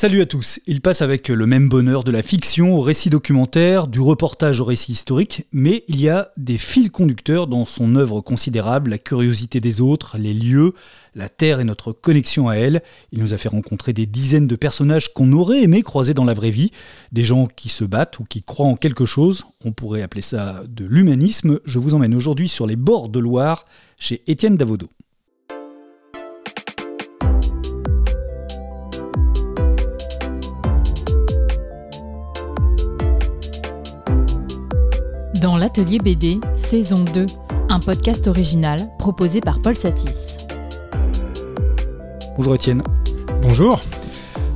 Salut à tous. Il passe avec le même bonheur de la fiction au récit documentaire, du reportage au récit historique, mais il y a des fils conducteurs dans son œuvre considérable, la curiosité des autres, les lieux, la Terre et notre connexion à elle. Il nous a fait rencontrer des dizaines de personnages qu'on aurait aimé croiser dans la vraie vie, des gens qui se battent ou qui croient en quelque chose, on pourrait appeler ça de l'humanisme. Je vous emmène aujourd'hui sur les bords de Loire chez Étienne Davodo. L'atelier BD, saison 2, un podcast original proposé par Paul Satis. Bonjour Étienne. Bonjour.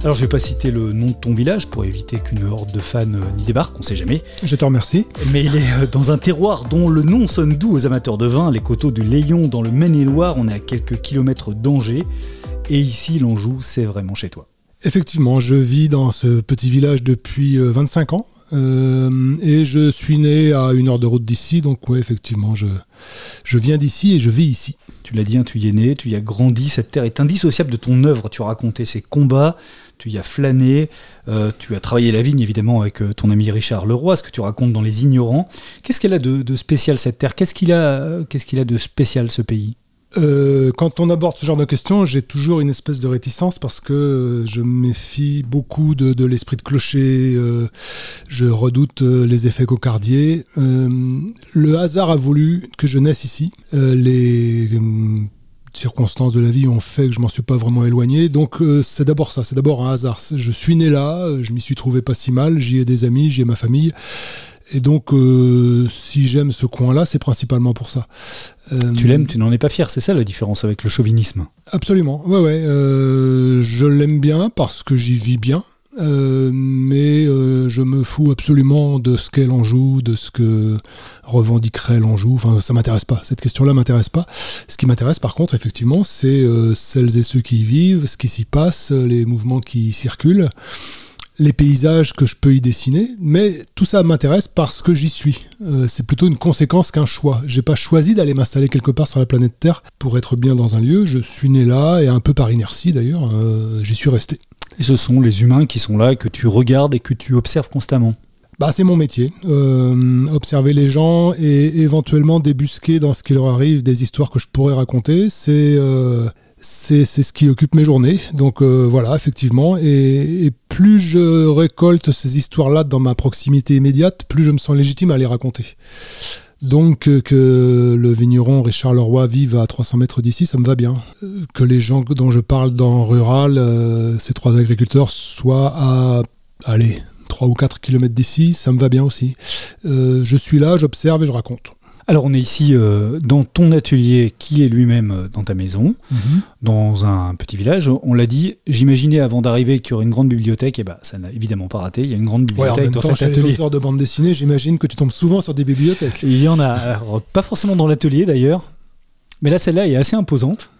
Alors je vais pas citer le nom de ton village pour éviter qu'une horde de fans euh, n'y débarque, on sait jamais. Je te remercie. Mais il est euh, dans un terroir dont le nom sonne doux aux amateurs de vin, les coteaux du Léon dans le Maine-et-Loire, on est à quelques kilomètres d'Angers. Et ici, l'Anjou, c'est vraiment chez toi. Effectivement, je vis dans ce petit village depuis 25 euh, ans. Euh, et je suis né à une heure de route d'ici, donc ouais, effectivement, je, je viens d'ici et je vis ici. Tu l'as dit, hein, tu y es né, tu y as grandi, cette terre est indissociable de ton œuvre. Tu as raconté ses combats, tu y as flâné, euh, tu as travaillé la vigne évidemment avec ton ami Richard Leroy, ce que tu racontes dans Les Ignorants. Qu'est-ce qu'elle a de, de, spécial cette terre? Qu'est-ce qu'il a, qu'est-ce qu'il a de spécial ce pays? Euh, quand on aborde ce genre de questions, j'ai toujours une espèce de réticence parce que je méfie beaucoup de, l'esprit de clocher, euh, je redoute euh, les effets cocardiers. le hasard a voulu que je naisse ici. les circonstances de la vie ont fait que je m'en suis pas vraiment éloigné. Donc c'est d'abord ça, c'est d'abord un hasard. Je suis né là, je m'y suis trouvé pas si mal, j'y ai des amis, j'y ai ma famille. Et donc, euh, si j'aime ce coin-là, c'est principalement pour ça. Euh, tu l'aimes, tu n'en es pas fier, c'est ça la différence avec le chauvinisme Absolument, ouais, ouais. Euh, je l'aime bien parce que j'y vis bien, mais je me fous absolument de ce qu'est l'Anjou, de ce que revendiquerait l'Anjou. Enfin, ça m'intéresse pas. Cette question-là m'intéresse pas. Ce qui m'intéresse, par contre, effectivement, c'est celles et ceux qui y vivent, ce qui s'y passe, les mouvements qui y circulent les paysages que je peux y dessiner, mais tout ça m'intéresse parce que j'y suis. Euh, c'est plutôt une conséquence qu'un choix. J'ai pas choisi d'aller m'installer quelque part sur la planète Terre pour être bien dans un lieu. Je suis né là et un peu par inertie d'ailleurs, euh, j'y suis resté. Et ce sont les humains qui sont là, que tu regardes et que tu observes constamment. Bah, c'est mon métier. Euh, observer les gens et éventuellement débusquer dans ce qui leur arrive des histoires que je pourrais raconter. C'est c'est ce qui occupe mes journées. Donc euh, voilà, effectivement. Et, plus je récolte ces histoires-là dans ma proximité immédiate, plus je me sens légitime à les raconter. Donc euh, que le vigneron Richard Leroy vive à 300 mètres d'ici, ça me va bien. Euh, que les gens dont je parle dans Rural, ces trois agriculteurs, soient à, allez, 3 ou 4 kilomètres d'ici, ça me va bien aussi. je suis là, j'observe et je raconte. Alors on est ici euh, dans ton atelier qui est lui-même euh, dans ta maison, mhm. dans un petit village. On l'a dit, j'imaginais avant d'arriver qu'il y aurait une grande bibliothèque, et bah ça n'a évidemment pas raté. Il y a une grande bibliothèque dans cet atelier. de bande dessinée, j'imagine que tu tombes souvent sur des bibliothèques. il y en a, pas forcément dans l'atelier d'ailleurs, mais là celle-là est assez imposante.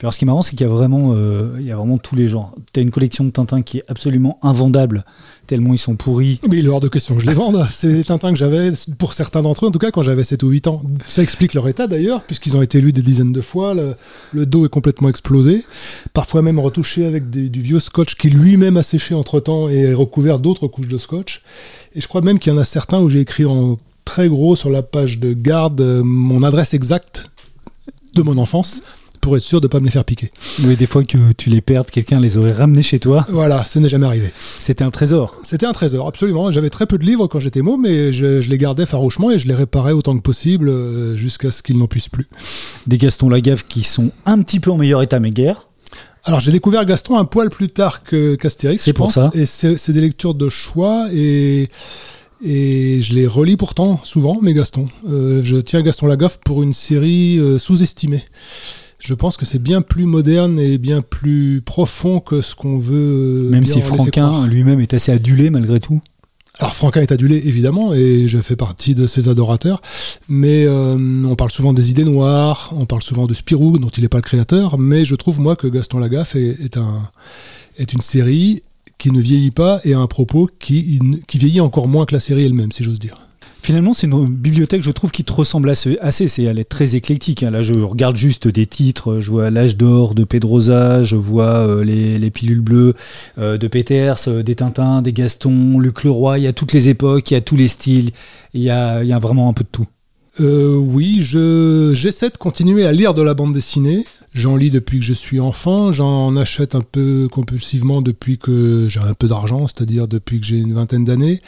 Alors ce qui est marrant, c'est qu'il y a vraiment, euh, il y a vraiment tous les genres. Tu as une collection de Tintin qui est absolument invendable tellement ils sont pourris. Mais il est hors de question que je les vende. C'est les Tintins que j'avais, pour certains d'entre eux, en tout cas quand j'avais 7 ou 8 ans. Ça explique leur état d'ailleurs, puisqu'ils ont été lus des dizaines de fois. Le, dos est complètement explosé, parfois même retouché avec du vieux scotch qui lui-même a séché entre temps et recouvert d'autres couches de scotch. Et je crois même qu'il y en a certains où j'ai écrit en très gros sur la page de garde euh, mon adresse exacte de mon enfance pour être sûr de ne pas me les faire piquer. Oui, des fois que tu les perdes, quelqu'un les aurait ramenés chez toi. Voilà, ce n'est jamais arrivé. C'était un trésor. C'était un trésor, absolument. J'avais très peu de livres quand j'étais môme, mais je, les gardais farouchement et je les réparais autant que possible euh, jusqu'à ce qu'ils n'en puissent plus. Des Gaston Lagave qui sont un petit peu en meilleur état, mais guère. Alors j'ai découvert Gaston un poil plus tard que qu'Astérix, c'est pour ça. Et c'est des lectures de choix et et je les relis pourtant souvent, mes Gaston. Euh, je tiens Gaston Lagaffe pour une série euh, sous-estimée je pense que c'est bien plus moderne et bien plus profond que ce qu'on veut. Euh, même si Franquin lui-même est assez adulé malgré tout. Alors Franquin est adulé évidemment et je fais partie de ses adorateurs, mais euh, on parle souvent des idées noires, on parle souvent de Spirou dont il n'est pas le créateur, mais je trouve moi que Gaston Lagaffe est, un, est une série qui ne vieillit pas et a un propos qui, qui vieillit encore moins que la série elle-même si j'ose dire. Finalement, c'est une bibliothèque, je trouve, qui te ressemble assez. C'est, elle est très éclectique. Hein. Là, je regarde juste des titres. Je vois L'âge d'or de Pedrosa, je vois euh, les, pilules bleues euh, de Peters, euh, des Tintins, des Gaston, Luc Leroy. Il y a toutes les époques, il y a tous les styles. Il y a, il y a vraiment un peu de tout. oui, je, j'essaie de continuer à lire de la bande dessinée. J'en lis depuis que je suis enfant, j'en achète un peu compulsivement depuis que j'ai un peu d'argent, c'est-à-dire depuis que j'ai une vingtaine d'années.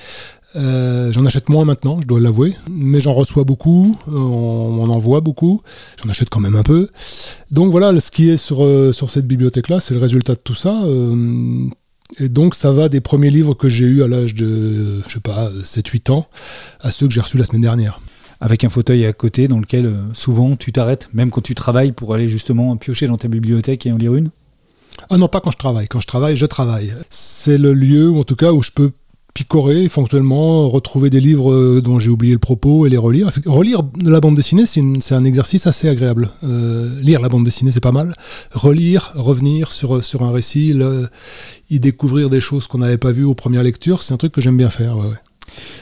Euh, j'en achète moins maintenant, je dois l'avouer, mais j'en reçois beaucoup, euh, on, en envoie beaucoup, j'en achète quand même un peu. Donc voilà, ce qui est sur, euh, sur cette bibliothèque-là, c'est le résultat de tout ça. et donc ça va des premiers livres que j'ai eus à l'âge de, je sais pas, 7-8 ans, à ceux que j'ai reçus la semaine dernière. Avec un fauteuil à côté dans lequel souvent tu t'arrêtes, même quand tu travailles, pour aller justement piocher dans ta bibliothèque et en lire une? Ah non, pas quand je travaille. Quand je travaille, je travaille. C'est le lieu, en tout cas, où je peux picorer fonctionnellement, retrouver des livres euh, dont j'ai oublié le propos et les relire. Relire la bande dessinée, c'est un exercice assez agréable. Euh, lire la bande dessinée, c'est pas mal. Relire, revenir sur, un récit, y découvrir des choses qu'on n'avait pas vues aux premières lectures, c'est un truc que j'aime bien faire.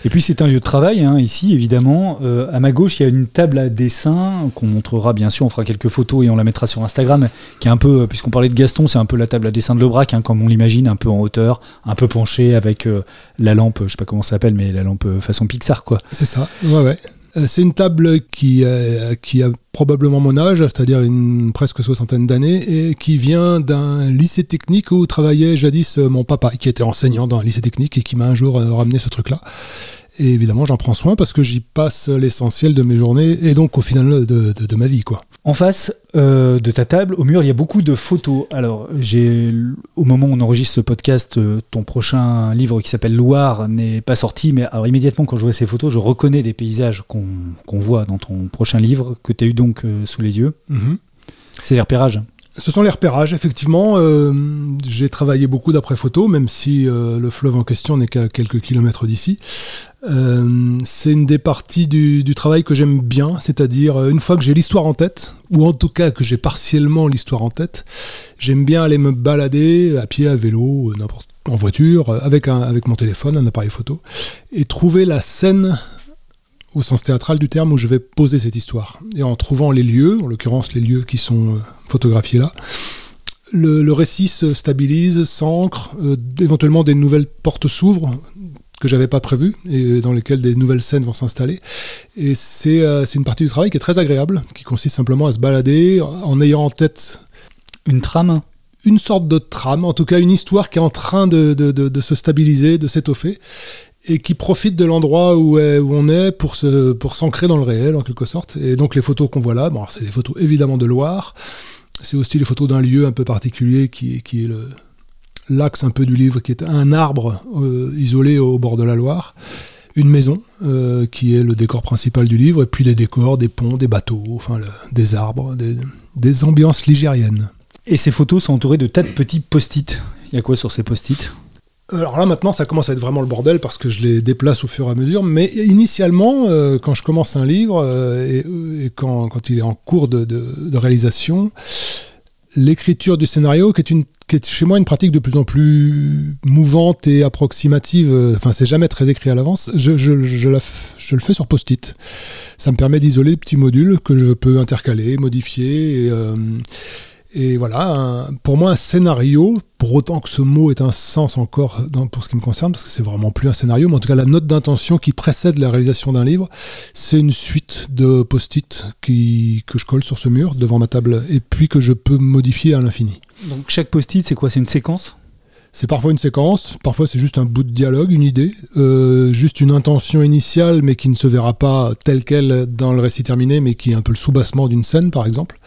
Et puis c'est un lieu de travail, hein, ici évidemment. Euh, à ma gauche, il y a une table à dessin qu'on montrera bien sûr, on fera quelques photos et on la mettra sur Instagram, qui est un peu, euh, puisqu'on parlait de Gaston, c'est un peu la table à dessin de Lebrac, hein, comme on l'imagine, un peu en hauteur, un peu penché avec euh, la lampe, je sais pas comment ça s'appelle, mais la lampe façon Pixar quoi. C'est ça, ouais ouais. Euh, c'est une table qui, euh, qui a probablement mon âge, c'est-à-dire une presque soixantaine d'années, et qui vient d'un lycée technique où travaillait jadis euh, mon papa, qui était enseignant dans un lycée technique et qui m'a un jour ramené ce truc-là. Et évidemment, j'en prends soin parce que j'y passe l'essentiel de mes journées et donc au final de, ma vie. quoi. En face euh, de ta table, au mur, il y a beaucoup de photos. Alors, j'ai, au moment où on enregistre ce podcast, euh, ton prochain livre qui s'appelle Loire n'est pas sorti, mais alors immédiatement quand je vois ces photos, je reconnais des paysages qu'on, voit dans ton prochain livre que tu as eu donc euh, sous les yeux. Mm-hmm. C'est les repérages. Ce sont les repérages, effectivement. Euh, j'ai travaillé beaucoup d'après photo, même si euh, le fleuve en question n'est qu'à quelques kilomètres d'ici. Euh, c'est une des parties du, travail que j'aime bien, c'est-à-dire une fois que j'ai l'histoire en tête, ou en tout cas que j'ai partiellement l'histoire en tête, j'aime bien aller me balader à pied, à vélo, en voiture, avec, un, avec mon téléphone, un appareil photo, et trouver la scène au sens théâtral du terme où je vais poser cette histoire. Et en trouvant les lieux, en l'occurrence les lieux qui sont euh, photographiés là, le, récit se stabilise, s'ancre, euh, éventuellement des nouvelles portes s'ouvrent que j'avais pas prévues et dans lesquelles des nouvelles scènes vont s'installer. Et euh, c'est une partie du travail qui est très agréable, qui consiste simplement à se balader en ayant en tête une trame une sorte de trame, en tout cas une histoire qui est en train de, de, de se stabiliser, de s'étoffer et qui profite de l'endroit où, on est pour s'ancrer dans le réel en quelque sorte. Et donc les photos qu'on voit là, c'est des photos évidemment de Loire, c'est aussi les photos d'un lieu un peu particulier qui, est l'axe un peu du livre, qui est un arbre euh, isolé au bord de la Loire, une maison euh, qui est le décor principal du livre, et puis les décors, des ponts, des bateaux, enfin des arbres, des, des ambiances ligériennes. Et ces photos sont entourées de tas de petits post-it. Il y a quoi sur ces post-it? Alors là maintenant ça commence à être vraiment le bordel parce que je les déplace au fur et à mesure, mais initialement euh, quand je commence un livre euh, euh, et, quand, quand, il est en cours de, de, réalisation, l'écriture du scénario qui est, une, qui est chez moi une pratique de plus en plus mouvante et approximative, enfin c'est jamais très écrit à l'avance, je, je, je, le fais sur post-it. Ça me permet d'isoler petits modules que je peux intercaler, modifier et voilà, pour moi, un scénario, pour autant que ce mot ait un sens encore dans, pour ce qui me concerne, parce que c'est vraiment plus un scénario, mais en tout cas la note d'intention qui précède la réalisation d'un livre, c'est une suite de post-it que je colle sur ce mur devant ma table et puis que je peux modifier à l'infini. Donc chaque post-it, c'est quoi? C'est une séquence? C'est parfois une séquence, parfois c'est juste un bout de dialogue, une idée, euh, juste une intention initiale mais qui ne se verra pas telle qu'elle dans le récit terminé mais qui est un peu le soubassement d'une scène par exemple.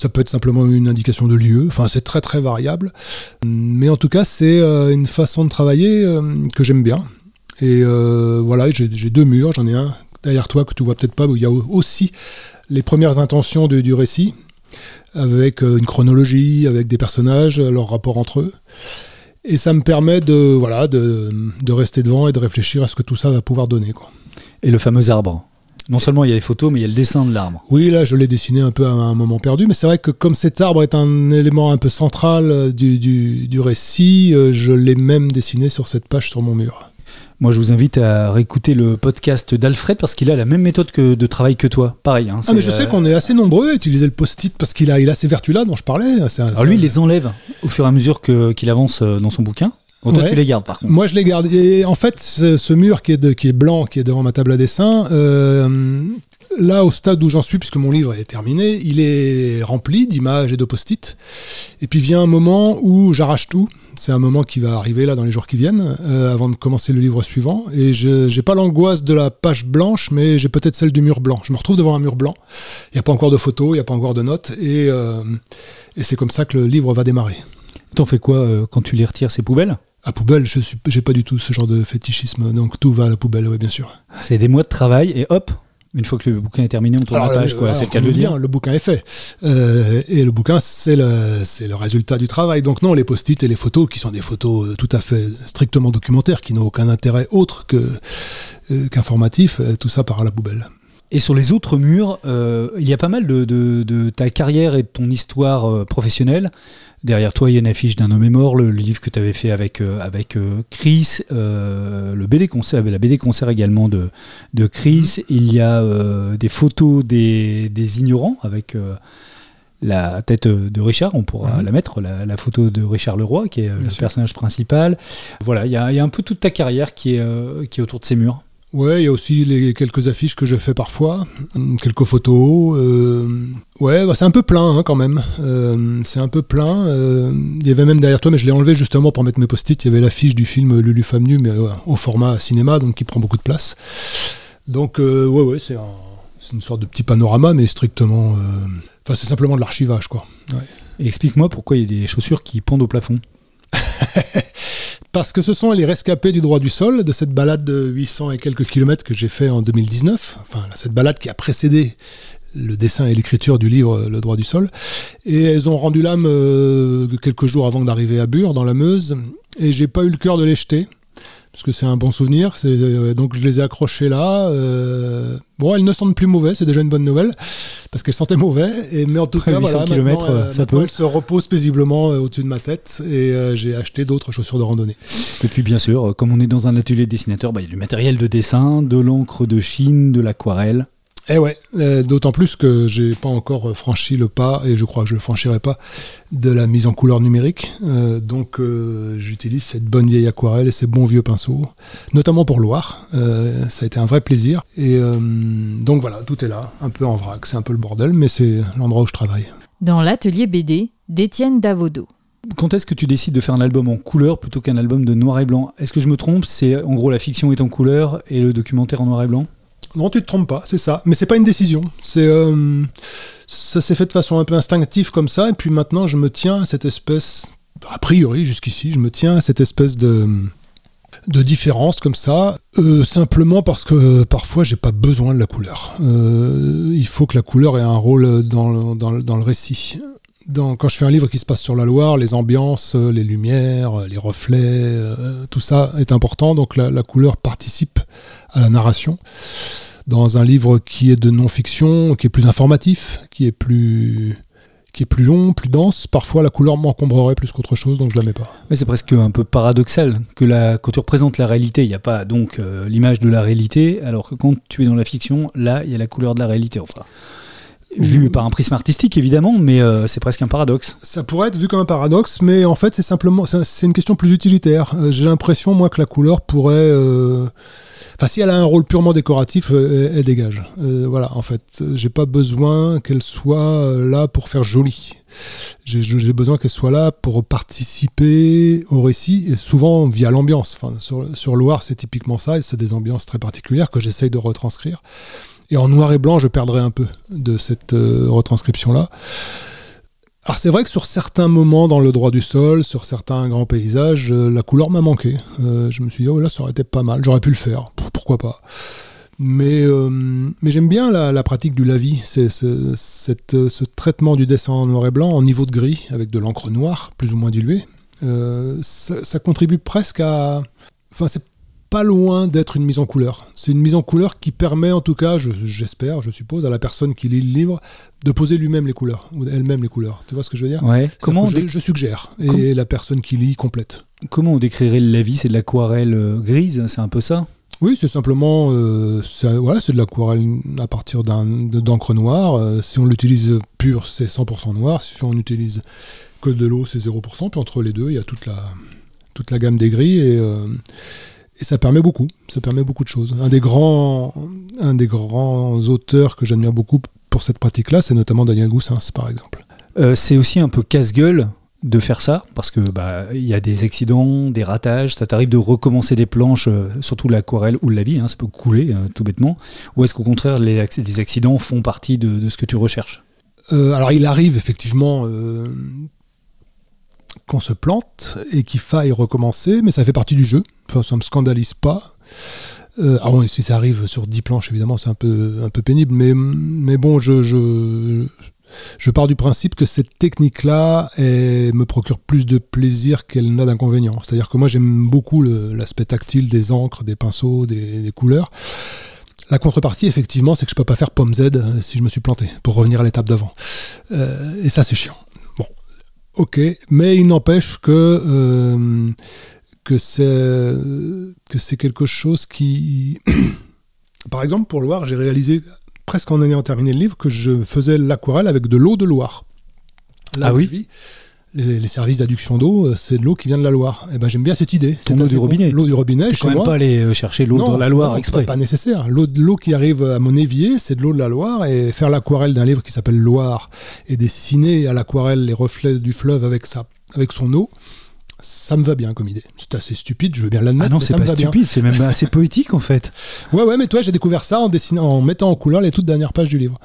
Ça peut être simplement une indication de lieu. Enfin, c'est très très variable. Mais en tout cas, c'est euh, une façon de travailler euh, que j'aime bien. Et euh, voilà, j'ai deux murs. J'en ai un derrière toi que tu vois peut-être pas, où il y a aussi les premières intentions du récit, avec une chronologie, avec des personnages, leur rapport entre eux. Et ça me permet de, voilà, de, rester devant et de réfléchir à ce que tout ça va pouvoir donner. Et le fameux arbre non seulement il y a les photos, mais il y a le dessin de l'arbre. Oui, là, je l'ai dessiné un peu à un moment perdu, mais c'est vrai que comme cet arbre est un élément un peu central euh, du, du, récit, euh, je l'ai même dessiné sur cette page sur mon mur. Moi, je vous invite à réécouter le podcast d'Alfred parce qu'il a la même méthode que, de travail que toi. Pareil. Hein, ah, mais je sais qu'on est assez nombreux à utiliser le post-it parce qu'il a, il a ces vertus-là dont je parlais. Alors lui, il les enlève au fur et à mesure qu'il avance dans son bouquin. Toi, tu les gardes par contre. Moi, je les garde. Et en fait, ce, mur qui est, de, qui est blanc, qui est devant ma table à dessin, euh, là, au stade où j'en suis, puisque mon livre est terminé, il est rempli d'images et de post-it. Et puis vient un moment où j'arrache tout. C'est un moment qui va arriver là dans les jours qui viennent, euh, avant de commencer le livre suivant. Et je n'ai pas l'angoisse de la page blanche, mais j'ai peut-être celle du mur blanc. Je me retrouve devant un mur blanc. Il n'y a pas encore de photos, il n'y a pas encore de notes. Et, euh, et c'est comme ça que le livre va démarrer. T'en fais quoi euh, quand tu les retires ces poubelles? À poubelle, je n'ai pas du tout ce genre de fétichisme, donc tout va à la poubelle, oui, bien sûr. C'est des mois de travail et hop, une fois que le bouquin est terminé, on tourne la page, quoi. C'est le cas de dire. Le bouquin est fait. Euh, et le bouquin, c'est le, le résultat du travail. Donc non, les post-it et les photos, qui sont des photos euh, tout à fait strictement documentaires, qui n'ont aucun intérêt autre que, euh, qu'informatif, tout ça part à la poubelle. Et sur les autres murs, il y a pas mal de, de, ta carrière et de ton histoire professionnelle Derrière toi, il y a une affiche d'un homme est mort, le, livre que tu avais fait avec, euh, avec euh, Chris, euh, le BD concert, la BD concert également de, de Chris. Mhm. Il y a des photos des, des ignorants avec la tête de Richard, on pourra mhm. la mettre, la, photo de Richard Leroy, qui est le personnage principal. Voilà, il y, y, a, un peu toute ta carrière qui est, qui est autour de ces murs. Ouais, il y a aussi les quelques affiches que je fais parfois, quelques photos. Euh, ouais, bah c'est un peu plein hein, quand même. Euh, c'est un peu plein. Euh, il y avait même derrière toi, mais je l'ai enlevé justement pour mettre mes post-it. Il y avait l'affiche du film Lulu Femme Nue, mais au format cinéma, donc qui prend beaucoup de place. Donc ouais, ouais, c'est une sorte de petit panorama, mais strictement. Enfin, c'est simplement de l'archivage, quoi. Explique-moi pourquoi il y a des chaussures qui pendent au plafond. parce que ce sont les rescapés du droit du sol de cette balade de 800 et quelques kilomètres que j'ai fait en 2019, enfin cette balade qui a précédé le dessin et l'écriture du livre Le droit du sol. Et elles ont rendu l'âme euh, quelques jours avant d'arriver à Bure, dans la Meuse, et j'ai pas eu le cœur de les jeter parce que c'est un bon souvenir. Euh, donc je les ai accrochés là. Euh, bon, elles ne sentent plus mauvais, c'est déjà une bonne nouvelle, parce qu'elles sentaient mauvais. Et, mais en tout cas, voilà, km, euh, ça peut. elles se reposent paisiblement au-dessus de ma tête et j'ai acheté d'autres chaussures de randonnée. Et puis bien sûr, comme on est dans un atelier de dessinateur, bah, il y a du matériel de dessin, de l'encre de Chine, de l'aquarelle. Eh ouais, euh, d'autant plus que j'ai pas encore franchi le pas, et je crois que je le franchirai pas, de la mise en couleur numérique. Euh, donc euh, j'utilise cette bonne vieille aquarelle et ces bons vieux pinceaux, notamment pour Loire. ça a été un vrai plaisir. Et donc voilà, tout est là, un peu en vrac, c'est un peu le bordel, mais c'est l'endroit où je travaille. Dans l'atelier BD d'Étienne Davodo. Quand est-ce que tu décides de faire un album en couleur plutôt qu'un album de noir et blanc? Est-ce que je me trompe? C'est en gros la fiction est en couleur et le documentaire en noir et blanc? Non, tu te trompes pas, c'est ça. Mais c'est pas une décision. C'est euh, ça s'est fait de façon un peu instinctive comme ça, et puis maintenant je me tiens à cette espèce, a priori jusqu'ici, je me tiens à cette espèce de de différence comme ça, euh, simplement parce que parfois j'ai pas besoin de la couleur. Euh, il faut que la couleur ait un rôle dans le, dans le récit. Dans, quand je fais un livre qui se passe sur la Loire, les ambiances, les lumières, les reflets, tout ça est important, donc la couleur participe à la narration. Dans un livre qui est de non-fiction, qui est plus informatif, qui est plus qui est plus long, plus dense, parfois la couleur m'encombrerait plus qu'autre chose, donc je la mets pas. Mais c'est presque un peu paradoxal que la, quand tu représentes la réalité, il n'y a pas donc euh, l'image de la réalité, alors que quand tu es dans la fiction, là, il y a la couleur de la réalité. Enfin, vu par un prisme artistique évidemment, mais euh, c'est presque un paradoxe. Ça pourrait être vu comme un paradoxe, mais en fait c'est simplement c'est une question plus utilitaire. Euh, j'ai l'impression moi que la couleur pourrait Enfin, si elle a un rôle purement décoratif, euh, elle, dégage. Euh, voilà, en fait, j'ai pas besoin qu'elle soit euh, là pour faire joli. J'ai besoin qu'elle soit là pour participer au récit, et souvent via l'ambiance. Enfin, sur Loire, c'est typiquement ça, et c'est des ambiances très particulières que j'essaye de retranscrire. Et en noir et blanc, je perdrai un peu de cette retranscription-là. Alors c'est vrai que sur certains moments dans le droit du sol, sur certains grands paysages, euh, la couleur m'a manqué. Euh, je me suis dit, oh là, ça aurait été pas mal, j'aurais pu le faire, pourquoi pas? Mais, euh, mais j'aime bien la, pratique du lavis, c'est ce, ce, traitement du dessin en noir et blanc en niveau de gris, avec de l'encre noire, plus ou moins diluée. Ça, ça, contribue presque à... Enfin, c'est pas loin d'être une mise en couleur. C'est une mise en couleur qui permet, en tout cas, j'espère, je, suppose, à la personne qui lit le livre, de poser lui-même les couleurs, ou elle-même les couleurs. Tu vois ce que je veux dire ouais. Comment je, suggère, et la personne qui lit complète. Comment on décrirait la vie? C'est de l'aquarelle grise, c'est un peu ça? Oui, c'est simplement euh, c'est de l'aquarelle à partir d'encre noire. si on l'utilise pur, c'est 100% noir. Si on utilise que de l'eau, c'est 0%. Puis entre les deux, il y a toute la, toute la gamme des gris et, et ça permet beaucoup. Ça permet beaucoup de choses. Un des grands, un des grands auteurs que j'admire beaucoup pour cette pratique-là, c'est notamment Daniel Goussens, par exemple. Euh, c'est aussi un peu casse-gueule de faire ça parce que bah il y a des accidents, des ratages, ça t'arrive de recommencer des planches, euh, surtout l'aquarelle ou la vie, hein, ça peut couler euh, tout bêtement. Ou est-ce qu'au contraire les, les, accidents font partie de, ce que tu recherches? Alors il arrive effectivement qu'on se plante et qu'il faille recommencer, mais ça fait partie du jeu. Enfin, ça me scandalise pas. Euh, ah si ça arrive sur 10 planches, évidemment, c'est un peu, un peu pénible, mais, mais bon, je, je, je pars du principe que cette technique-là me procure plus de plaisir qu'elle n'a d'inconvénient. C'est-à-dire que moi, j'aime beaucoup l'aspect tactile des encres, des pinceaux, des, couleurs. La contrepartie, effectivement, c'est que je peux pas faire pomme Z euh, si je me suis planté, pour revenir à l'étape d'avant. Euh, et ça, c'est chiant. Ok, mais il n'empêche que que c'est que c'est quelque chose qui par exemple pour Loire j'ai réalisé presque en ayant terminé le livre que je faisais l'aquarelle avec de l'eau de Loire. Ah oui les, services d'adduction d'eau, euh, c'est de l'eau qui vient de la Loire. Et eh ben j'aime bien cette idée. C'est l'eau du robinet. L'eau du robinet. Tu quand même pas aller euh, chercher l'eau dans la Loire exprès. Pas nécessaire. L'eau qui arrive à mon évier, c'est de l'eau de la Loire. Et faire l'aquarelle d'un livre qui s'appelle Loire et dessiner à l'aquarelle les reflets du fleuve avec sa, avec son eau, ça me va bien comme idée. C'est assez stupide, je veux bien l'admettre. Ah non, c'est pas stupide, c'est même assez poétique en fait. Ouais, ouais, mais toi, j'ai découvert ça en, dessinant, en mettant en couleur les toutes dernières pages du livre.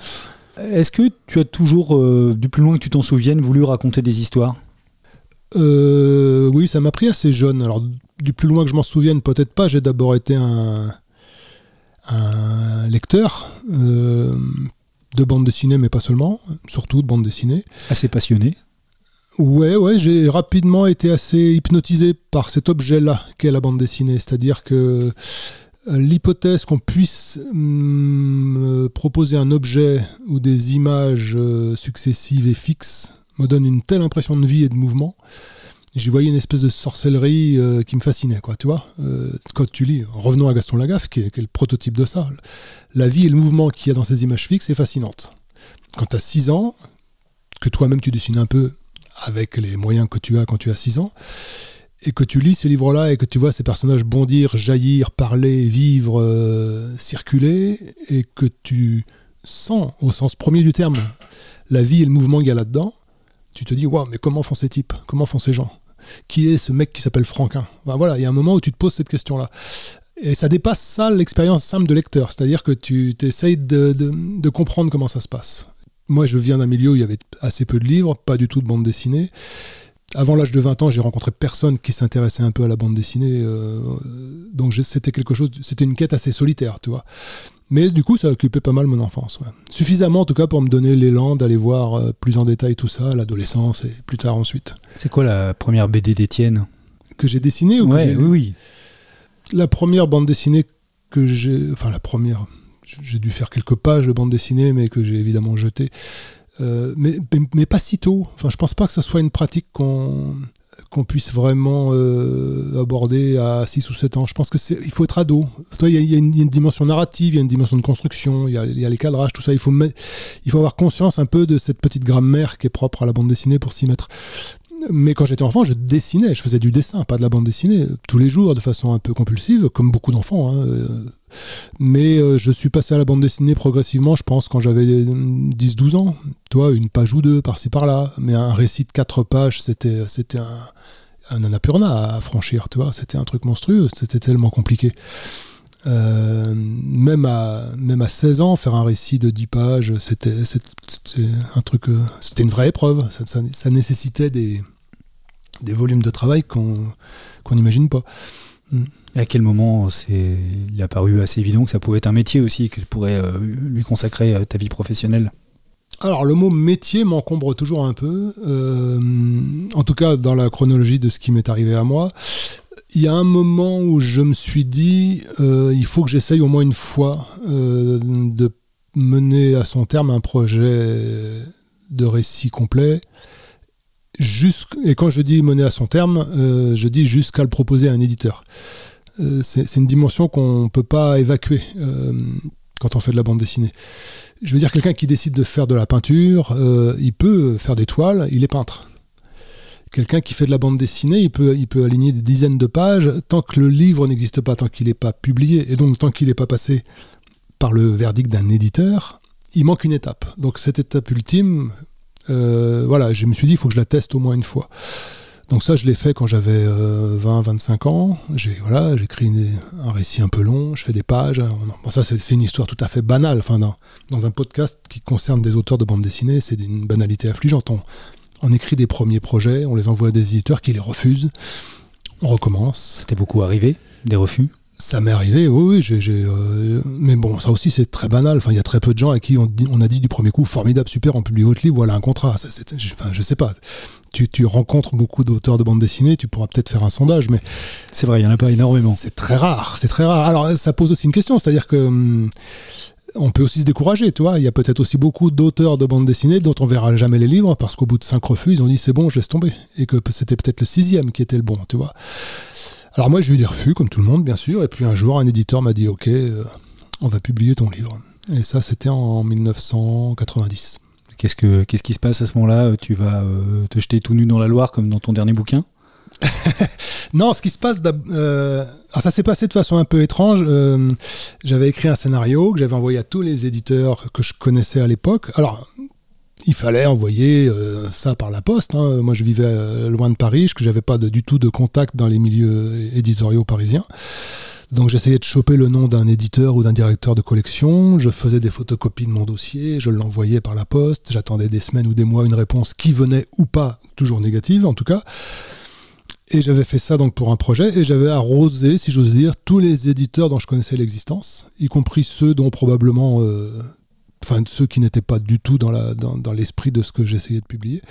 Est-ce que tu as toujours, euh, du plus loin que tu t'en souviennes, voulu raconter des histoires? Euh, Oui, ça m'a pris assez jeune. Alors, du plus loin que je m'en souvienne, peut-être pas. J'ai d'abord été un, un lecteur euh, de bande dessinée, mais pas seulement, surtout de bande dessinée. Assez passionné Ouais, ouais, j'ai rapidement été assez hypnotisé par cet objet-là qu'est la bande dessinée. C'est-à-dire que l'hypothèse qu'on puisse me proposer un objet ou des images euh, successives et fixes me donne une telle impression de vie et de mouvement. J'y voyais une espèce de sorcellerie euh, qui me fascinait, quoi, tu vois. quand tu lis, revenons à Gaston Lagaffe, qui est, qui est, le prototype de ça, la vie et le mouvement qu'il y a dans ces images fixes est fascinante. Quand tu as 6 ans, que toi-même tu dessines un peu avec les moyens que tu as quand tu as 6 ans, et que tu lis ces livres-là et que tu vois ces personnages bondir, jaillir, parler, vivre, euh, circuler, et que tu sens, au sens premier du terme, la vie et le mouvement qu'il y a là-dedans, tu te dis, waouh, mais comment font ces types? Comment font ces gens? Qui est ce mec qui s'appelle Franquin? Ben Voilà, il y a un moment où tu te poses cette question-là. Et ça dépasse ça l'expérience simple de lecteur, c'est-à-dire que tu essayes de, de comprendre comment ça se passe moi, je viens d'un milieu où il y avait assez peu de livres, pas du tout de bande dessinée. Avant l'âge de 20 ans, j'ai rencontré personne qui s'intéressait un peu à la bande dessinée. Euh, donc c'était quelque chose, c'était une quête assez solitaire, tu vois. Mais du coup, ça occupait pas mal mon enfance. Suffisamment en tout cas pour me donner l'élan d'aller voir euh, plus en détail tout ça, l'adolescence et plus tard ensuite. C'est quoi la première BD d'Étienne? Que j'ai dessinée ou Oui, oui. La première bande dessinée que j'ai. Enfin, la première j'ai dû faire quelques pages de bande dessinée, mais que j'ai évidemment jeté. Euh, mais, mais, pas si tôt. Enfin, je pense pas que ce soit une pratique qu'on qu'on puisse vraiment euh, aborder à 6 ou 7 ans. Je pense que c'est il faut être ado. Il y, a une dimension narrative, il y a une dimension de construction, il y a, y a les cadrages, tout ça. Il faut, il faut avoir conscience un peu de cette petite grammaire qui est propre à la bande dessinée pour s'y mettre. Mais quand j'étais enfant, je dessinais, je faisais du dessin, pas de la bande dessinée, tous les jours, de façon un peu compulsive, comme beaucoup d'enfants. Hein. Mais euh, je suis passé à la bande dessinée progressivement, je pense, quand j'avais 10-12 ans. Toi, une page ou deux, par-ci par-là. Mais un récit de 4 pages, c'était, c'était un, un annapurna à franchir, tu vois. C'était un truc monstrueux, c'était tellement compliqué. Euh, même, à, même à 16 ans, faire un récit de 10 pages, c'était, un truc, euh, c'était une vraie épreuve. Ça, nécessitait des, des volumes de travail qu'on n'imagine pas. Et à quel moment c'est, il a paru assez évident que ça pouvait être un métier aussi, que tu pourrais euh, lui consacrer ta vie professionnelle? Alors le mot métier m'encombre toujours un peu, en tout cas dans la chronologie de ce qui m'est arrivé à moi il y a un moment où je me suis dit, euh, il faut que j'essaye au moins une fois euh, de mener à son terme un projet de récit complet. et quand je dis mener à son terme, euh, je dis jusqu'à le proposer à un éditeur. C'est une dimension qu'on ne peut pas évacuer quand on fait de la bande dessinée. Je veux dire, quelqu'un qui décide de faire de la peinture, il peut faire des toiles, il est peintre. Quelqu'un qui fait de la bande dessinée, il peut, aligner des dizaines de pages tant que le livre n'existe pas, tant qu'il n'est pas publié, et donc tant qu'il n'est pas passé par le verdict d'un éditeur, il manque une étape. Donc cette étape ultime, euh, voilà, je me suis dit, il faut que je la teste au moins une fois. Donc ça, je l'ai fait quand j'avais 20-25 euh, ans. J'ai voilà, j'écris un récit un peu long, je fais des pages. Bon, ça, c'est une histoire tout à fait banale. Enfin, dans, dans, un podcast qui concerne des auteurs de bande dessinée, c'est d'une banalité affligeante. On, écrit des premiers projets, on les envoie à des éditeurs qui les refusent. On recommence. C'était beaucoup arrivé, des refus? Ça m'est arrivé, oui, oui. J'ai, euh, mais bon, ça aussi, c'est très banal. Enfin, il y a très peu de gens à qui on, on, a dit du premier coup, formidable, super, on publie votre livre, voilà un contrat. Ça, je, enfin, je sais pas. Tu, tu rencontres beaucoup d'auteurs de bande dessinée, tu pourras peut-être faire un sondage, mais. C'est vrai, il y en a pas énormément. C'est très rare, c'est très rare. Alors, ça pose aussi une question, c'est-à-dire que. Hum, on peut aussi se décourager, tu vois. Il y a peut-être aussi beaucoup d'auteurs de bande dessinée dont on verra jamais les livres parce qu'au bout de cinq refus, ils ont dit c'est bon, je laisse tomber. Et que c'était peut-être le sixième qui était le bon, tu vois. Alors moi, j'ai eu des refus, comme tout le monde, bien sûr. Et puis un jour, un éditeur m'a dit, OK, euh, on va publier ton livre. Et ça, c'était en 1990. Qu'est-ce, que, qu'est-ce qui se passe à ce moment-là? Tu vas euh, te jeter tout nu dans la Loire comme dans ton dernier bouquin? Non, ce qui se passe, euh, alors ça s'est passé de façon un peu étrange. j'avais écrit un scénario que j'avais envoyé à tous les éditeurs que je connaissais à l'époque. Alors, il fallait envoyer euh, ça par la poste. Hein. Moi, je vivais euh, loin de Paris, que j'avais pas du tout de contact dans les milieux éditoriaux parisiens. Donc j'essayais de choper le nom d'un éditeur ou d'un directeur de collection, je faisais des photocopies de mon dossier, je l'envoyais par la poste, j'attendais des semaines ou des mois une réponse qui venait ou pas, toujours négative en tout cas. Et j'avais fait ça donc pour un projet et j'avais arrosé, si j'ose dire, tous les éditeurs dont je connaissais l'existence, y compris ceux dont probablement euh, ceux qui n'étaient pas du tout dans, l'esprit de ce que j'essayais de publier.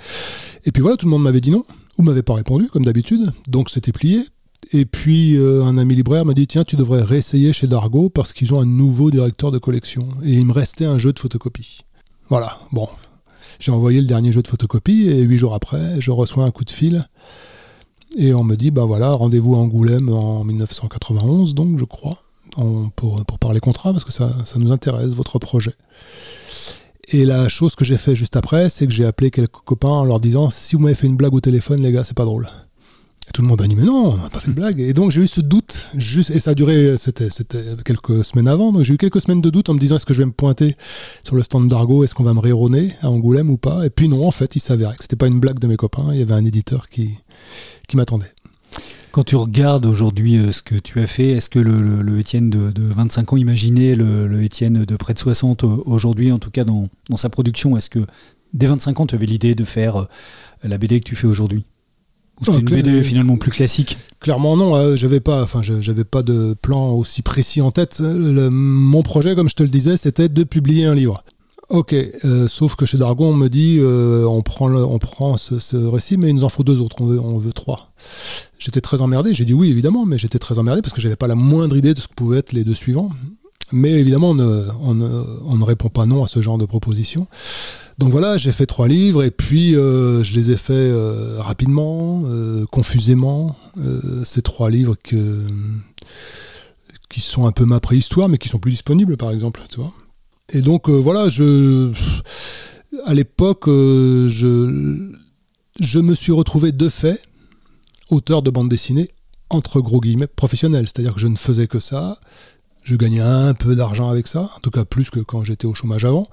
Et puis voilà, tout le monde m'avait dit non, ou m'avait pas répondu, comme d'habitude, donc c'était plié. Et puis euh, un ami libraire m'a dit tiens, tu devrais réessayer chez Dargo parce qu'ils ont un nouveau directeur de collection. Et il me restait un jeu de photocopie. Voilà, bon. J'ai envoyé le dernier jeu de photocopie et huit jours après, je reçois un coup de fil. Et on me dit, bah voilà, rendez-vous à Angoulême en 1991, donc je crois, pour, parler contrat, parce que ça, ça nous intéresse, votre projet. Et la chose que j'ai fait juste après, c'est que j'ai appelé quelques copains en leur disant si vous m'avez fait une blague au téléphone, les gars, c'est pas drôle. Tout le monde m'a dit mais non, on n'a pas fait de blague. Et donc j'ai eu ce doute, juste, et ça a duré, c'était, quelques semaines avant, donc j'ai eu quelques semaines de doute en me disant est-ce que je vais me pointer sur le stand d'Argo, est-ce qu'on va me rironner à Angoulême ou pas? Et puis non, en fait, il s'avérait que c'était pas une blague de mes copains, il y avait un éditeur qui, qui m'attendait. Quand tu regardes aujourd'hui euh, ce que tu as fait, est-ce que le, Étienne de, 25 ans imaginait le, Étienne de près de 60 euh, aujourd'hui, en tout cas dans, sa production Est-ce que dès 25 ans, tu avais l'idée de faire euh, la BD que tu fais aujourd'hui? C'était une BD finalement plus classique Clairement non, j'avais pas, enfin j'avais pas de plan aussi précis en tête. mon projet, comme je te le disais, c'était de publier un livre. Ok, euh, sauf que chez Dargon, on me dit euh, on prend, on prend ce, récit, mais il nous en faut deux autres, on veut, on veut trois. J'étais très emmerdé, j'ai dit oui évidemment, mais j'étais très emmerdé parce que j'avais pas la moindre idée de ce que pouvaient être les deux suivants. Mais évidemment, on ne, on, ne, répond pas non à ce genre de proposition. Donc voilà, j'ai fait trois livres et puis euh, je les ai faits rapidement, confusément. ces trois livres qui sont un peu ma préhistoire, mais qui sont plus disponibles par exemple. Et donc euh, voilà, à l'époque, euh, je, je me suis retrouvé de fait auteur de bande dessinée entre gros guillemets professionnel, c'est-à-dire que je ne faisais que ça. Je gagnais un peu d'argent avec ça, en tout cas plus que quand j'étais au chômage avant.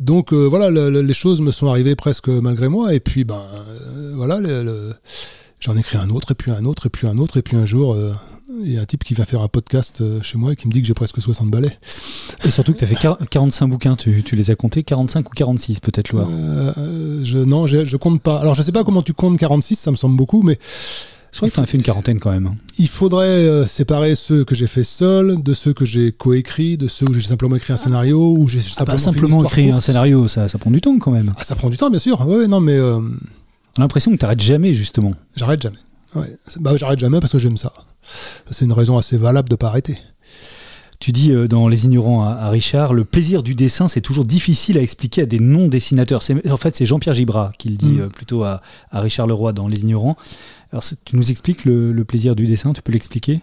Donc euh, voilà, les choses me sont arrivées presque malgré moi. Et puis ben voilà, j'en ai écrit un autre, et puis un autre, et puis un autre, et puis un jour, il y a un type qui va faire un podcast euh, chez moi et qui me dit que j'ai presque 60 balais. Et surtout que tu as fait 45 bouquins, tu, les as comptés 45 ou 46 peut-être, Loire? Euh, je, Non, je, je compte pas. Alors je sais pas comment tu comptes 46, ça me semble beaucoup, mais... Je crois que tu as fait une quarantaine quand même. Hein. Il faudrait euh, séparer ceux que j'ai fait seul, de ceux que j'ai coécrits, de ceux où j'ai simplement écrit un scénario, ou j'ai ah, simplement, simplement écrit un scénario, ça, ça, prend du temps quand même. Ah, ça prend du temps, bien sûr. Ouais, non, mais. On a l'impression que tu n'arrêtes jamais, justement. J'arrête jamais. Ouais. Bah, j'arrête jamais parce que j'aime ça. C'est une raison assez valable de ne pas arrêter. Tu dis euh, dans Les Ignorants à, Richard, le plaisir du dessin, c'est toujours difficile à expliquer à des non-dessinateurs. En fait, c'est Jean-Pierre Gibrat qui le dit mm. plutôt à, Richard Leroy dans Les Ignorants. Alors, tu nous expliques le, plaisir du dessin, tu peux l'expliquer?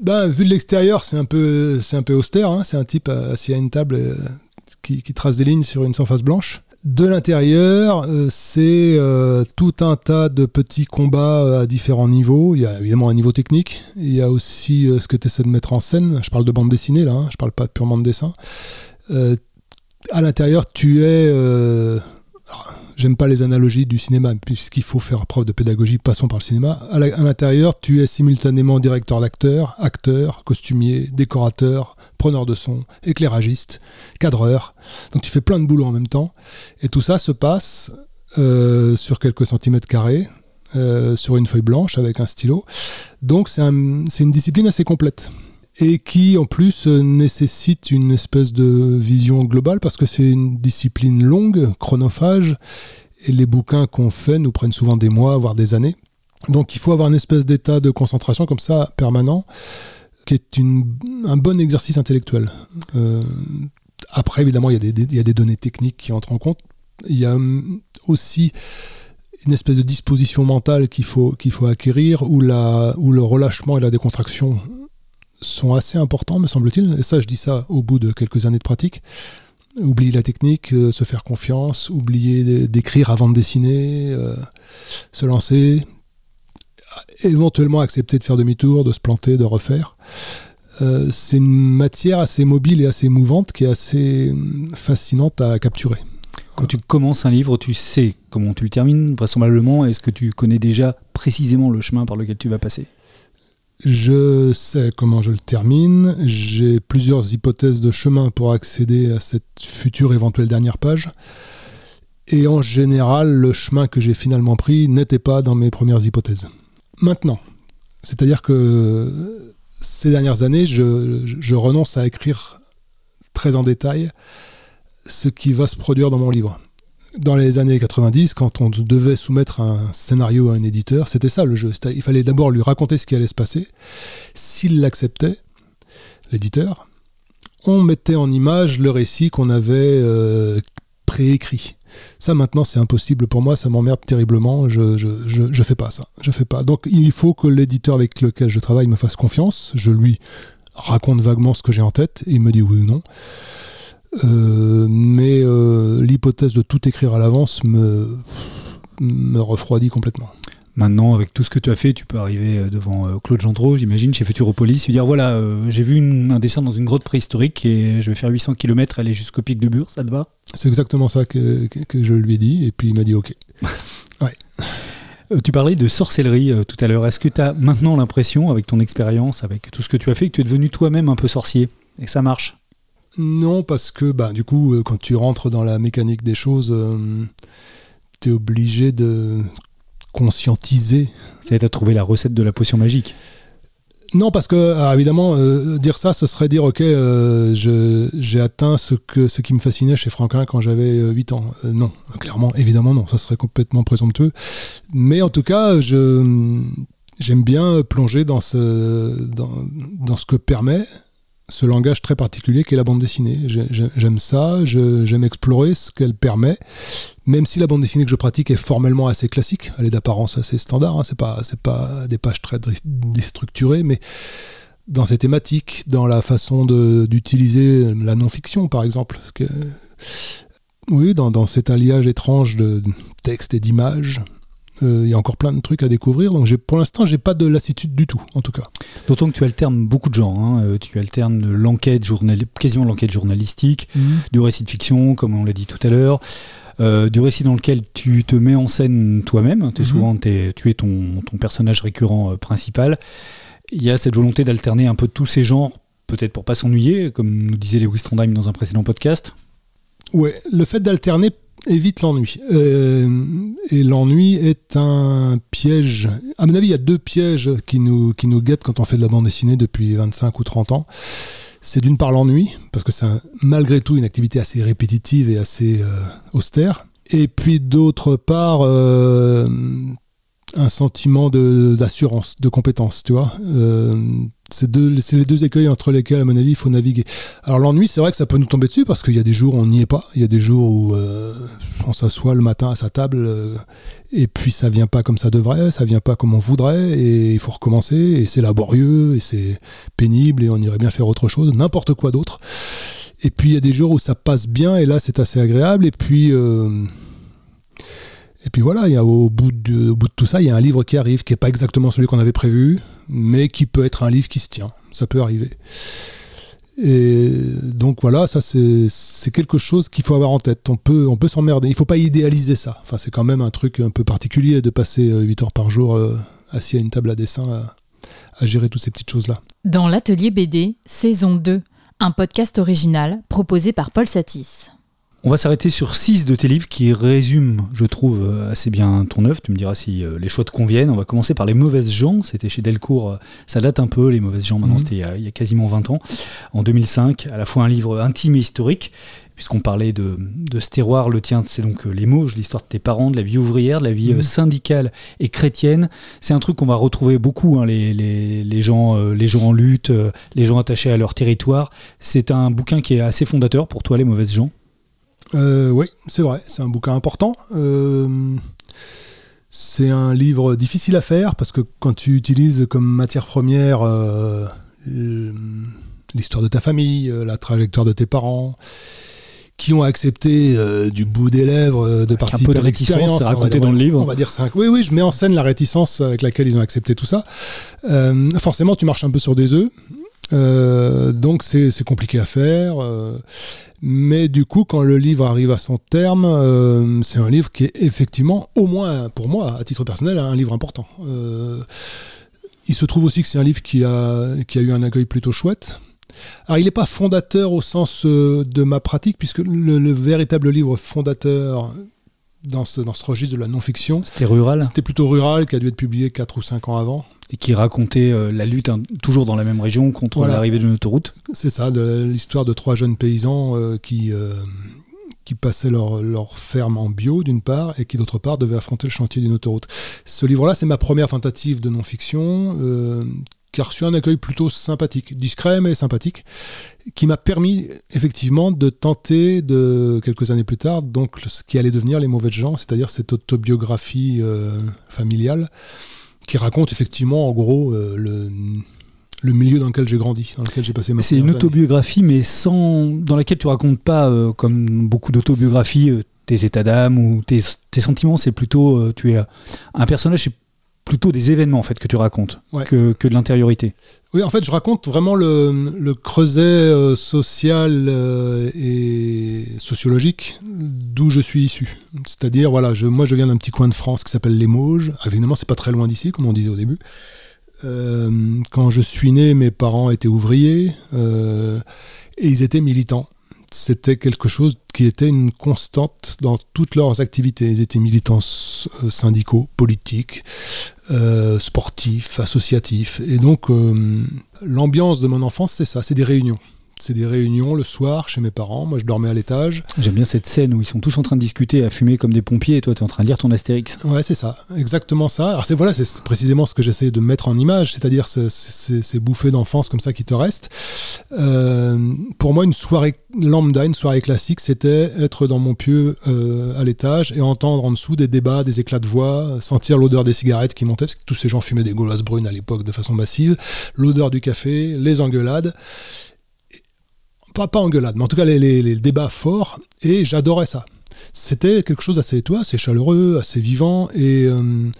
Ben, Vu de l'extérieur, c'est un, peu, un peu austère. Hein. C'est un type assis à une table qui, qui, trace des lignes sur une surface blanche. De l'intérieur, euh, c'est euh, tout un tas de petits combats euh, à différents niveaux. Il y a évidemment un niveau technique. Il y a aussi ce que tu essaies de mettre en scène. Je parle de bande dessinée là, hein. je parle pas purement de dessin. à l'intérieur, tu es J'aime pas les analogies du cinéma, puisqu'il faut faire preuve de pédagogie, passons par le cinéma. À l'intérieur, tu es simultanément directeur d'acteur, acteur, costumier, décorateur, preneur de son, éclairagiste, cadreur. Donc tu fais plein de boulot en même temps. Et tout ça se passe euh, sur quelques centimètres carrés, euh, sur une feuille blanche avec un stylo. Donc c'est une discipline assez complète et qui en plus euh, nécessite une espèce de vision globale parce que c'est une discipline longue, chronophage, et les bouquins qu'on fait nous prennent souvent des mois, voire des années. Donc il faut avoir une espèce d'état de concentration comme ça permanent, qui est un bon exercice intellectuel. Euh, après, évidemment, il y, a des, données techniques qui entrent en compte. Il y a hum, aussi une espèce de disposition mentale qu'il faut, acquérir, où le relâchement et la décontraction sont assez importants, me semble-t-il. Et ça, je dis ça au bout de quelques années de pratique. Oublier la technique, euh, se faire confiance, oublier d'écrire avant de dessiner, euh, se lancer, éventuellement accepter de faire demi-tour, de se planter, de refaire. Euh, c'est une matière assez mobile et assez mouvante qui est assez hum, fascinante à capturer. Quand tu commences un livre, tu sais comment tu le termines, vraisemblablement. Est-ce que tu connais déjà précisément le chemin par lequel tu vas passer? Je sais comment je le termine. J'ai plusieurs hypothèses de chemin pour accéder à cette future éventuelle dernière page. Et en général, le chemin que j'ai finalement pris n'était pas dans mes premières hypothèses. Maintenant, c'est-à-dire que ces dernières années, je, renonce à écrire très en détail ce qui va se produire dans mon livre dans les années 90, quand on devait soumettre un scénario à un éditeur, c'était ça le jeu. Il fallait d'abord lui raconter ce qui allait se passer. S'il l'acceptait, l'éditeur, on mettait en image le récit qu'on avait euh, préécrit. Ça maintenant c'est impossible pour moi, ça m'emmerde terriblement, je, je, fais pas ça, je fais pas. Donc il faut que l'éditeur avec lequel je travaille me fasse confiance, je lui raconte vaguement ce que j'ai en tête, et il me dit oui ou non. Euh, mais euh, l'hypothèse de tout écrire à l'avance me, me refroidit complètement. Maintenant, avec tout ce que tu as fait, tu peux arriver euh, devant Claude Gendreau, j'imagine, chez Futuropolis, lui dire voilà, j'ai vu un dessin dans une grotte préhistorique et je vais faire 800 km, aller jusqu'au pic de Bure, ça te va? C'est exactement ça que, que, je lui ai dit, et puis il m'a dit ok. ouais. Tu parlais de sorcellerie tout à l'heure. Est-ce que tu as maintenant l'impression, avec ton expérience, avec tout ce que tu as fait, que tu es devenu toi-même un peu sorcier? Et que ça marche? Non, parce que bah, du coup, euh, quand tu rentres dans la mécanique des choses, euh, tu es obligé de conscientiser. C'est à trouver la recette de la potion magique. Non, parce que, ah, évidemment, euh, dire ça, ce serait dire, ok, j'ai atteint ce, que, ce qui me fascinait chez Franquin quand j'avais 8 ans. non, clairement, évidemment, non, ça serait complètement présomptueux. Mais en tout cas, j'aime bien plonger dans ce, dans, dans ce que permet ce langage très particulier qu'est la bande dessinée. J'aime ça, j'aime explorer ce qu'elle permet, même si la bande dessinée que je pratique est formellement assez classique, elle est d'apparence assez standard, hein, c'est pas, pas des pages très déstructurées, mais dans ces thématiques, dans la façon d'utiliser la non-fiction par exemple, oui, dans, dans cet alliage étrange de texte et d'images, euh, il y a encore plein de trucs à découvrir. Donc pour l'instant, j'ai pas de lassitude du tout, en tout cas. D'autant que tu alternes beaucoup de genres. Hein. Euh, tu alternes l'enquête quasiment l'enquête journalistique, mhm. du récit de fiction, comme on l'a dit tout à l'heure. Euh, du récit dans lequel tu te mets en scène toi-même. Es mhm. souvent, tu es ton, ton, personnage récurrent principal. Il y a cette volonté d'alterner un peu tous ces genres, peut-être pour pas s'ennuyer, comme nous disait Lewis Trondheim dans un précédent podcast. Ouais, le fait d'alterner évite l'ennui. Euh, et l'ennui est un piège. À mon avis, il y a deux pièges qui nous, qui nous guettent quand on fait de la bande dessinée depuis 25 ou 30 ans. C'est d'une part l'ennui, parce que c'est malgré tout une activité assez répétitive et assez euh, austère. Et puis d'autre part, euh, un sentiment d'assurance, de, compétence, tu vois. C'est les deux écueils entre lesquels, à mon avis, il faut naviguer. Alors l'ennui, c'est vrai que ça peut nous tomber dessus parce qu'il y a des jours où on n'y est pas. Il y a des jours où euh, on s'assoit le matin à sa table euh, et puis ça vient pas comme ça devrait, ça vient pas comme on voudrait et il faut recommencer et c'est laborieux et c'est pénible et on irait bien faire autre chose, n'importe quoi d'autre. Et puis il y a des jours où ça passe bien et là c'est assez agréable et puis euh, et puis voilà, a, au, bout de, au bout de tout ça, il y a un livre qui arrive qui n'est pas exactement celui qu'on avait prévu, mais qui peut être un livre qui se tient. Ça peut arriver. Et donc voilà, ça c'est quelque chose qu'il faut avoir en tête. On peut, on peut s'emmerder. Il ne faut pas idéaliser ça. Enfin, c'est quand même un truc un peu particulier de passer 8 heures par jour euh, assis à une table à dessin à, à gérer toutes ces petites choses-là. Dans l'atelier BD, saison 2, un podcast original proposé par Paul Satis. On va s'arrêter sur six de tes livres qui résument, je trouve, euh, assez bien ton œuvre. Tu me diras si euh, les choix te conviennent. On va commencer par Les Mauvaises gens. C'était chez Delcourt. Euh, ça date un peu, Les Mauvaises gens. Maintenant, mhm. c'était il, y a quasiment 20 ans. En 2005, à la fois un livre intime et historique. Puisqu'on parlait de, de ce terroir, le tien, c'est donc Les Mauges, l'histoire de tes parents, de la vie ouvrière, de la vie mhm. syndicale et chrétienne. C'est un truc qu'on va retrouver beaucoup, hein, les, les, les, gens, les gens en lutte, les gens attachés à leur territoire. C'est un bouquin qui est assez fondateur pour toi, Les Mauvaises gens euh, oui, c'est vrai, c'est un bouquin important. Euh, c'est un livre difficile à faire parce que quand tu utilises comme matière première euh, l'histoire de ta famille, la trajectoire de tes parents, qui ont accepté du bout des lèvres de participer un peu de réticence, raconté dans le livre. On va dire 5. Oui, oui, je mets en scène la réticence avec laquelle ils ont accepté tout ça. forcément, tu marches un peu sur des œufs. Donc c'est compliqué à faire. Mais du coup, quand le livre arrive à son terme, euh, c'est un livre qui est effectivement, au moins pour moi, à titre personnel, un livre important. Euh, il se trouve aussi que c'est un livre qui a, qui a eu un accueil plutôt chouette. Alors, il n'est pas fondateur au sens euh, de ma pratique, puisque le, véritable livre fondateur dans ce, dans ce registre de la non-fiction. C'était rural C'était plutôt rural, qui a dû être publié 4 ou 5 ans avant et qui racontait euh, la lutte hein, toujours dans la même région contre l'arrivée d'une autoroute. C'est ça, l'histoire de trois jeunes paysans euh, qui, euh, qui passaient leur, leur, ferme en bio d'une part et qui d'autre part devaient affronter le chantier d'une autoroute. Ce livre-là, c'est ma première tentative de non-fiction qui a reçu un accueil plutôt sympathique, discret mais sympathique, qui m'a permis effectivement de tenter de quelques années plus tard donc ce qui allait devenir les mauvais gens, c'est-à-dire cette autobiographie familiale qui raconte effectivement en gros euh, le, le milieu dans lequel j'ai grandi, dans lequel j'ai passé ma C'est une autobiographie, mais sans, dans laquelle tu racontes pas, euh, comme beaucoup d'autobiographies, euh, tes états d'âme ou tes, tes sentiments. C'est plutôt, tu es un personnage, plutôt des événements en fait que tu racontes que, que, de l'intériorité. Oui, en fait, je raconte vraiment le, le creuset euh, social euh, et sociologique d'où je suis issu. C'est-à-dire, voilà, je, moi, je viens d'un petit coin de France qui s'appelle les Mauges. Évidemment, c'est pas très loin d'ici, comme on disait au début. Euh, quand je suis né, mes parents étaient ouvriers et ils étaient militants c'était quelque chose qui était une constante dans toutes leurs activités. Ils étaient militants euh, syndicaux, politiques, euh, sportifs, associatifs. Et donc, euh, l'ambiance de mon enfance, c'est ça, c'est des réunions. C'est des réunions le soir chez mes parents. Moi, je dormais à l'étage. J'aime bien cette scène où ils sont tous en train de discuter, à fumer comme des pompiers, et toi, tu es en train de lire ton Astérix. Ouais, c'est ça, exactement ça. Alors, c'est voilà, c'est précisément ce que j'essaie de mettre en image, c'est-à-dire ces bouffées d'enfance comme ça qui te restent. Euh, pour moi, une soirée lambda, une soirée classique, c'était être dans mon pieu euh, à l'étage et entendre en dessous des débats, des éclats de voix, sentir l'odeur des cigarettes qui montaient, parce que tous ces gens fumaient des gauloises brunes à l'époque de façon massive, l'odeur du café, les engueulades pas, pas engueulade, mais en tout cas les, débats forts, et j'adorais ça. C'était quelque chose d'assez toi, assez chaleureux, assez vivant, et, euh,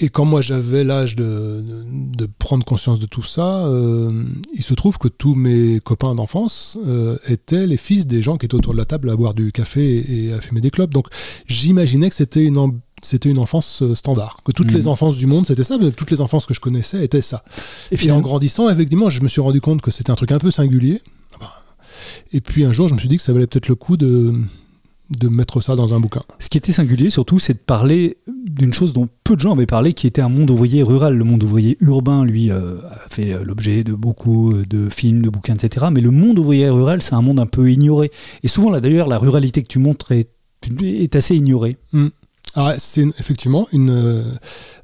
et quand moi j'avais l'âge de, de, prendre conscience de tout ça, euh, il se trouve que tous mes copains d'enfance euh, étaient les fils des gens qui étaient autour de la table à boire du café et à fumer des clopes. Donc j'imaginais que c'était une, c'était une enfance standard, que toutes les mmh. enfances du monde c'était ça, mais toutes les enfances que je connaissais étaient ça. Et, puis en grandissant, effectivement, je me suis rendu compte que c'était un truc un peu singulier. Et puis un jour, je me suis dit que ça valait peut-être le coup de, de mettre ça dans un bouquin. Ce qui était singulier surtout, c'est de parler d'une chose dont peu de gens avaient parlé, qui était un monde ouvrier rural. Le monde ouvrier urbain, lui, euh, a fait euh, l'objet de beaucoup euh, de films, de bouquins, etc. Mais le monde ouvrier rural, c'est un monde un peu ignoré. Et souvent, là d'ailleurs, la ruralité que tu montres est, est assez ignorée. Hmm. Ah, c'est effectivement euh,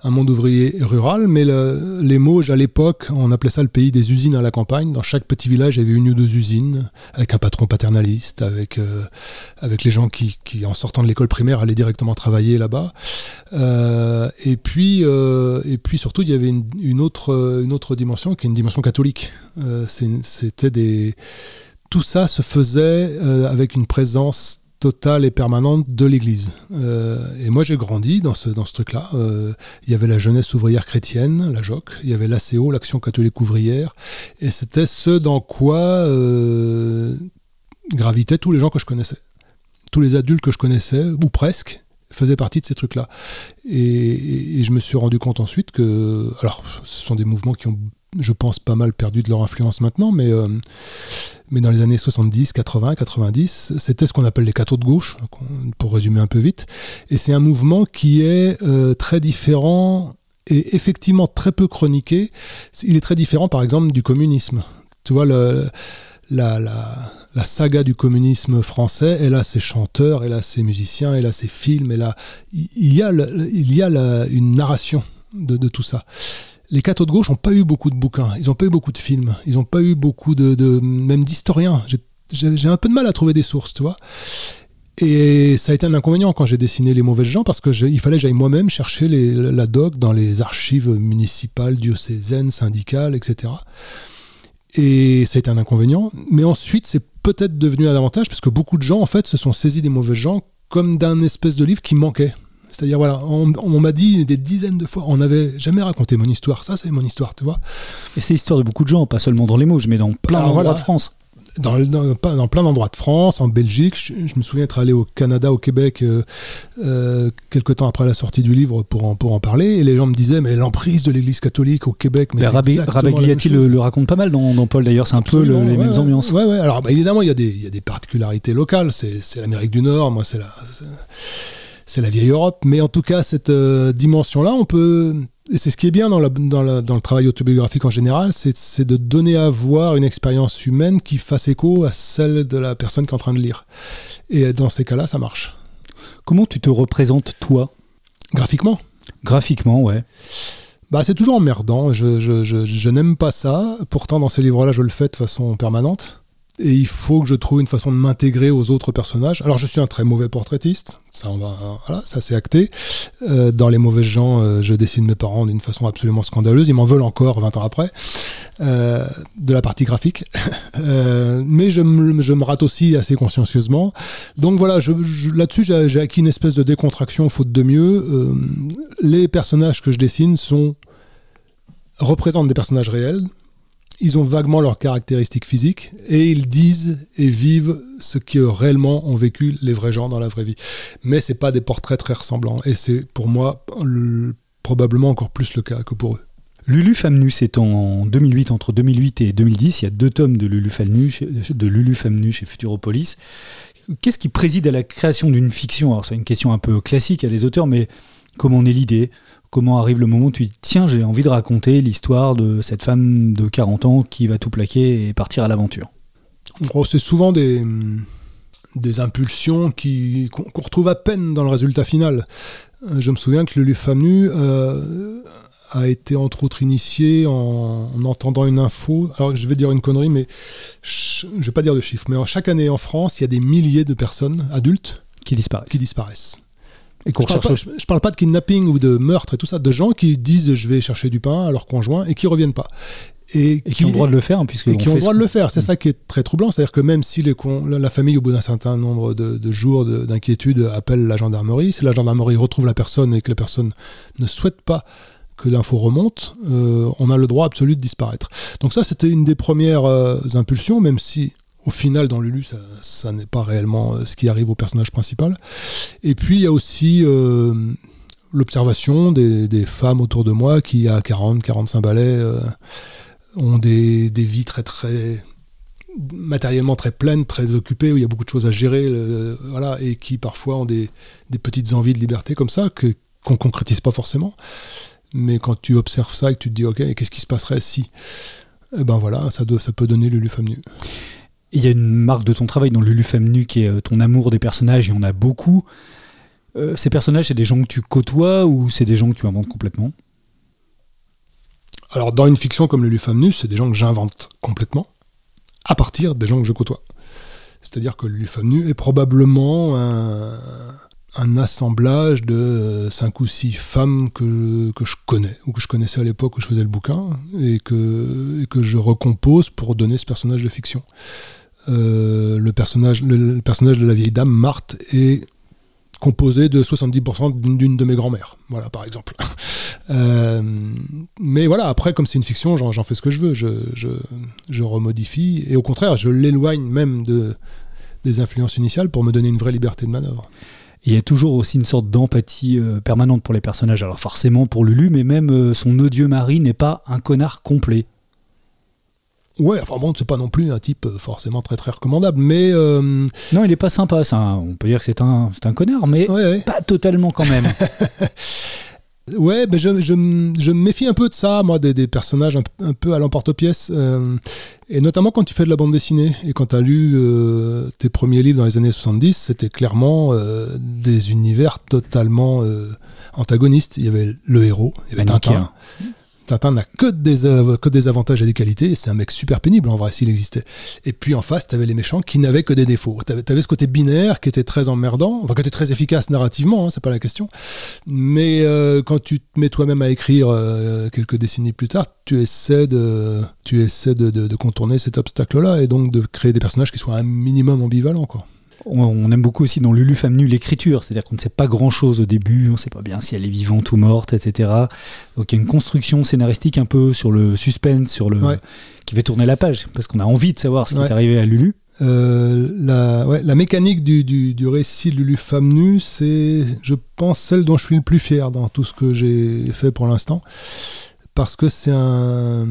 un monde ouvrier rural, mais les Mauges, à l'époque, on appelait ça le pays des usines à la campagne. Dans chaque petit village, il y avait une ou deux usines, avec un patron paternaliste, avec, euh, avec les gens qui, qui, en sortant de l'école primaire, allaient directement travailler là-bas. Euh, et, puis, et puis, surtout, il y avait une, une, autre, une autre dimension, qui est une dimension catholique. C'était des... Tout ça se faisait avec une présence totale et permanente de l'Église. Euh, et moi, j'ai grandi dans ce, dans ce truc-là. Euh, il y avait la jeunesse ouvrière chrétienne, la JOC, il y avait l'ACO, l'Action catholique ouvrière, et c'était ce dans quoi euh, gravitaient tous les gens que je connaissais. Tous les adultes que je connaissais, ou presque, faisaient partie de ces trucs-là. Et, et, je me suis rendu compte ensuite que, alors, ce sont des mouvements qui ont je pense, pas mal perdu de leur influence maintenant, mais, euh, mais dans les années 70, 80, 90, c'était ce qu'on appelle les cathos de gauche, pour résumer un peu vite. Et c'est un mouvement qui est euh, très différent et effectivement très peu chroniqué. Il est très différent, par exemple, du communisme. Tu vois, le, la, la, saga du communisme français, elle a ses chanteurs, elle a ses musiciens, elle a ses films, elle a, il y a, il y a une narration de tout ça les cathos de gauche n'ont pas eu beaucoup de bouquins, ils n'ont pas eu beaucoup de films, ils n'ont pas eu beaucoup de, même d'historiens. J'ai un peu de mal à trouver des sources, tu vois. Et ça a été un inconvénient quand j'ai dessiné les mauvais gens parce que fallait que j'aille moi-même chercher la doc dans les archives municipales, diocésaines, syndicales, etc. Et ça a été un inconvénient. Mais ensuite, c'est peut-être devenu un avantage parce que beaucoup de gens, en fait, se sont saisis des mauvais gens comme d'un espèce de livre qui manquait. C'est-à-dire, voilà, on, m'a dit des dizaines de fois, on n'avait jamais raconté mon histoire. Ça, c'est mon histoire, tu vois. Et c'est l'histoire de beaucoup de gens, pas seulement dans les Mauges, mais dans plein d'endroits de France. Dans, dans, plein d'endroits de France, en Belgique. Je, me souviens être allé au Canada, au Québec, euh, euh, quelques temps après la sortie du livre pour en, pour en parler. Et les gens me disaient, mais l'emprise de l'Église catholique au Québec. Mais Rabagliati le, le, raconte pas mal dans, Paul, d'ailleurs. C'est un peu les mêmes ambiances. Ouais, ouais. Alors, bah, évidemment, il y, a des, y a des particularités locales. C'est l'Amérique du Nord. Moi, c'est la c'est la vieille Europe. Mais en tout cas, cette euh, dimension-là, on peut. Et c'est ce qui est bien dans, dans, le travail autobiographique en général, c'est de donner à voir une expérience humaine qui fasse écho à celle de la personne qui est en train de lire. Et dans ces cas-là, ça marche. Comment tu te représentes, toi? Graphiquement Graphiquement, ouais. Bah, c'est toujours emmerdant. Je, je, je n'aime pas ça. Pourtant, dans ces livres-là, je le fais de façon permanente et il faut que je trouve une façon de m'intégrer aux autres personnages. Alors je suis un très mauvais portraitiste, ça on va, voilà, ça c'est acté. Euh, dans les mauvais gens, euh, je dessine mes parents d'une façon absolument scandaleuse. Ils m'en veulent encore 20 ans après euh, de la partie graphique, mais je me, je me, rate aussi assez consciencieusement. Donc voilà, je, là-dessus j'ai acquis une espèce de décontraction faute de mieux. les personnages que je dessine sont représentent des personnages réels, ils ont vaguement leurs caractéristiques physiques et ils disent et vivent ce que réellement ont vécu les vrais gens dans la vraie vie. Mais c'est pas des portraits très ressemblants et c'est pour moi probablement encore plus le cas que pour eux. Lulu Famnu, c'est en 2008, entre 2008 et 2010, il y a deux tomes de Lulu Famnu, de Lulu chez Futuropolis. Qu'est-ce qui préside à la création d'une fiction? Alors c'est une question un peu classique à des auteurs, mais comment est l'idée? Comment arrive le moment où tu dis tiens, j'ai envie de raconter l'histoire de cette femme de 40 ans qui va tout plaquer et partir à l'aventure C'est souvent des, des impulsions qu'on retrouve à peine dans le résultat final. Euh, je me souviens que le Famnu euh, a été entre autres initié en, entendant une info. Alors je vais dire une connerie, mais je ne vais pas dire de chiffres. Mais chaque année en France, il y a des milliers de personnes adultes qui disparaissent. Qui disparaissent je, parle parle pas de kidnapping ou de meurtre et tout ça, de gens qui disent je vais chercher du pain à leur conjoint et qui reviennent pas. Et, qui, ont le droit de le faire, hein, puisque et qui ont le droit de le faire. C'est ça qui est très troublant, c'est-à-dire que même si les la famille, au bout d'un certain nombre de, jours d'inquiétude, appelle la gendarmerie, si la gendarmerie retrouve la personne et que la personne ne souhaite pas que l'info remonte, euh, on a le droit absolu de disparaître. Donc ça, c'était une des premières euh, impulsions, même si au final, dans Lulu, ça, n'est pas réellement euh, ce qui arrive au personnage principal. Et puis, il y a aussi euh, l'observation des, femmes autour de moi qui, à 40, 45 balais, euh, ont des, vies très, très matériellement très pleines, très occupées, où il y a beaucoup de choses à gérer, voilà, et qui parfois ont des, petites envies de liberté comme ça, qu'on ne concrétise pas forcément. Mais quand tu observes ça et que tu te dis, ok, qu'est-ce qui se passerait si? Eh ben voilà, ça, ça peut donner Lulu Femme Nue. Il y a une marque de ton travail dans Lulu Femme Nue qui est euh, ton amour des personnages, y en a beaucoup. Euh, ces personnages, c'est des gens que tu côtoies ou c'est des gens que tu inventes complètement? Alors, dans une fiction comme Lulu Femme c'est des gens que j'invente complètement à partir des gens que je côtoie. C'est-à-dire que Lulu Femme est probablement un, assemblage de cinq ou six femmes que, je connais, ou que je connaissais à l'époque où je faisais le bouquin, et et que je recompose pour donner ce personnage de fiction. Euh, le, personnage, le, personnage de la vieille dame, Marthe, est composé de 70% d'une de mes grand-mères, voilà, par exemple. euh, mais voilà, après, comme c'est une fiction, j'en fais ce que je veux, je, remodifie, et au contraire, je l'éloigne même de, des influences initiales pour me donner une vraie liberté de manœuvre. Il y a toujours aussi une sorte d'empathie euh, permanente pour les personnages. Alors forcément pour Lulu, mais même son odieux mari n'est pas un connard complet. Ouais, enfin bon, c'est pas non plus un type euh, forcément très très recommandable, mais... Euh, non, il est pas sympa, ça. on peut dire que c'est un, un connard, mais pas totalement quand même. ouais, mais je, je, je, me méfie un peu de ça, moi, des, des personnages un, peu à l'emporte-pièce, euh, et notamment quand tu fais de la bande dessinée, et quand tu as lu tes premiers livres dans les années 70, c'était clairement des univers totalement antagonistes. Il y avait le héros, il y avait Tintin. Tintin n'a que des, que des avantages et des qualités, c'est un mec super pénible en vrai s'il existait. Et puis en face, t'avais les méchants qui n'avaient que des défauts. T'avais avais ce côté binaire qui était très emmerdant, enfin qui était très efficace narrativement, hein, c'est pas la question. Mais euh, quand tu te mets toi-même à écrire euh, quelques décennies plus tard, tu essaies de, contourner cet obstacle-là et donc de créer des personnages qui soient un minimum ambivalents, on aime beaucoup aussi dans Lulu Femme Nue l'écriture, c'est-à-dire qu'on ne sait pas grand-chose au début, on ne sait pas bien si elle est vivante ou morte, etc. Donc il y a une construction scénaristique un peu sur le suspense, sur le qui fait tourner la page, parce qu'on a envie de savoir ce qui est arrivé à Lulu. Euh, la, mécanique du, récit de Lulu Femme Nue, c'est, je pense, celle dont je suis le plus fier dans tout ce que j'ai fait pour l'instant. Parce que c'est un,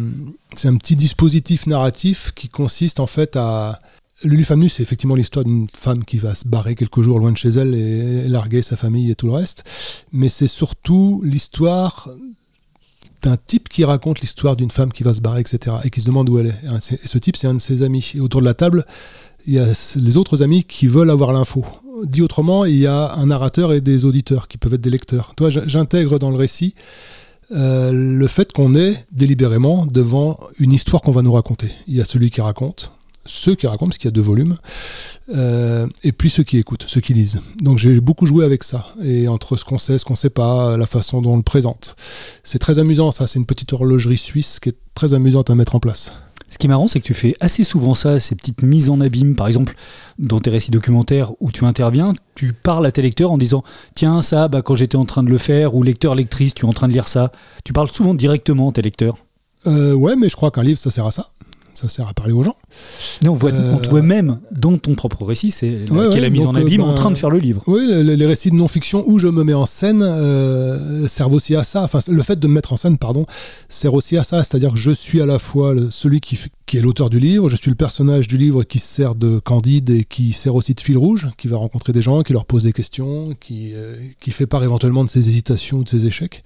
c'est un petit dispositif narratif qui consiste en fait à, Lulu Femme c'est effectivement l'histoire d'une femme qui va se barrer quelques jours loin de chez elle et larguer sa famille et tout le reste. Mais c'est surtout l'histoire d'un type qui raconte l'histoire d'une femme qui va se barrer, etc. et qui se demande où elle est. Et ce type, c'est un de ses amis. Et autour de la table, il y a les autres amis qui veulent avoir l'info. Dit autrement, il y a un narrateur et des auditeurs qui peuvent être des lecteurs. Toi, j'intègre dans le récit euh, le fait qu'on est délibérément devant une histoire qu'on va nous raconter. Il y a celui qui raconte, ceux qui racontent, parce qu'il y a deux volumes, euh, et puis ceux qui écoutent, ceux qui lisent. Donc j'ai beaucoup joué avec ça, et entre ce qu'on sait, ce qu'on sait pas, la façon dont on le présente. C'est très amusant, ça, c'est une petite horlogerie suisse qui est très amusante à mettre en place. Ce qui est marrant, c'est que tu fais assez souvent ça, ces petites mises en abîme. Par exemple, dans tes récits documentaires où tu interviens, tu parles à tes lecteurs en disant Tiens, ça, bah, quand j'étais en train de le faire, ou lecteur, lectrice, tu es en train de lire ça. Tu parles souvent directement à tes lecteurs. Euh, ouais, mais je crois qu'un livre, ça sert à ça ça sert à parler aux gens. on, voit, on te voit euh, même dans ton propre récit, c'est qui est la mise en abîme en euh, train de faire le livre. Oui, les, récits de non-fiction où je me mets en scène euh, servent aussi à ça. Enfin, le fait de me mettre en scène, pardon, sert aussi à ça. C'est-à-dire que je suis à la fois celui qui, qui est l'auteur du livre, je suis le personnage du livre qui sert de candide et qui sert aussi de fil rouge, qui va rencontrer des gens, qui leur pose des questions, qui, qui fait part éventuellement de ses hésitations ou de ses échecs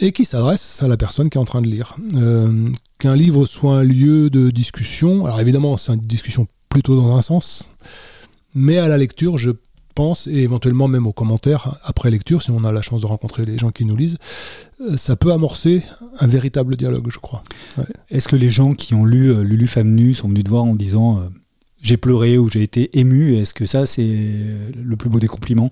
et qui s'adresse à la personne qui est en train de lire. Euh, qu'un livre soit un lieu de discussion, alors évidemment c'est une discussion plutôt dans un sens, mais à la lecture je pense, et éventuellement même aux commentaires après lecture, si on a la chance de rencontrer les gens qui nous lisent, euh, ça peut amorcer un véritable dialogue, je crois. Est-ce que les gens qui ont lu euh, Lulu Femme Nue sont venus te voir en disant j'ai pleuré ou j'ai été ému Est-ce que ça c'est le plus beau des compliments?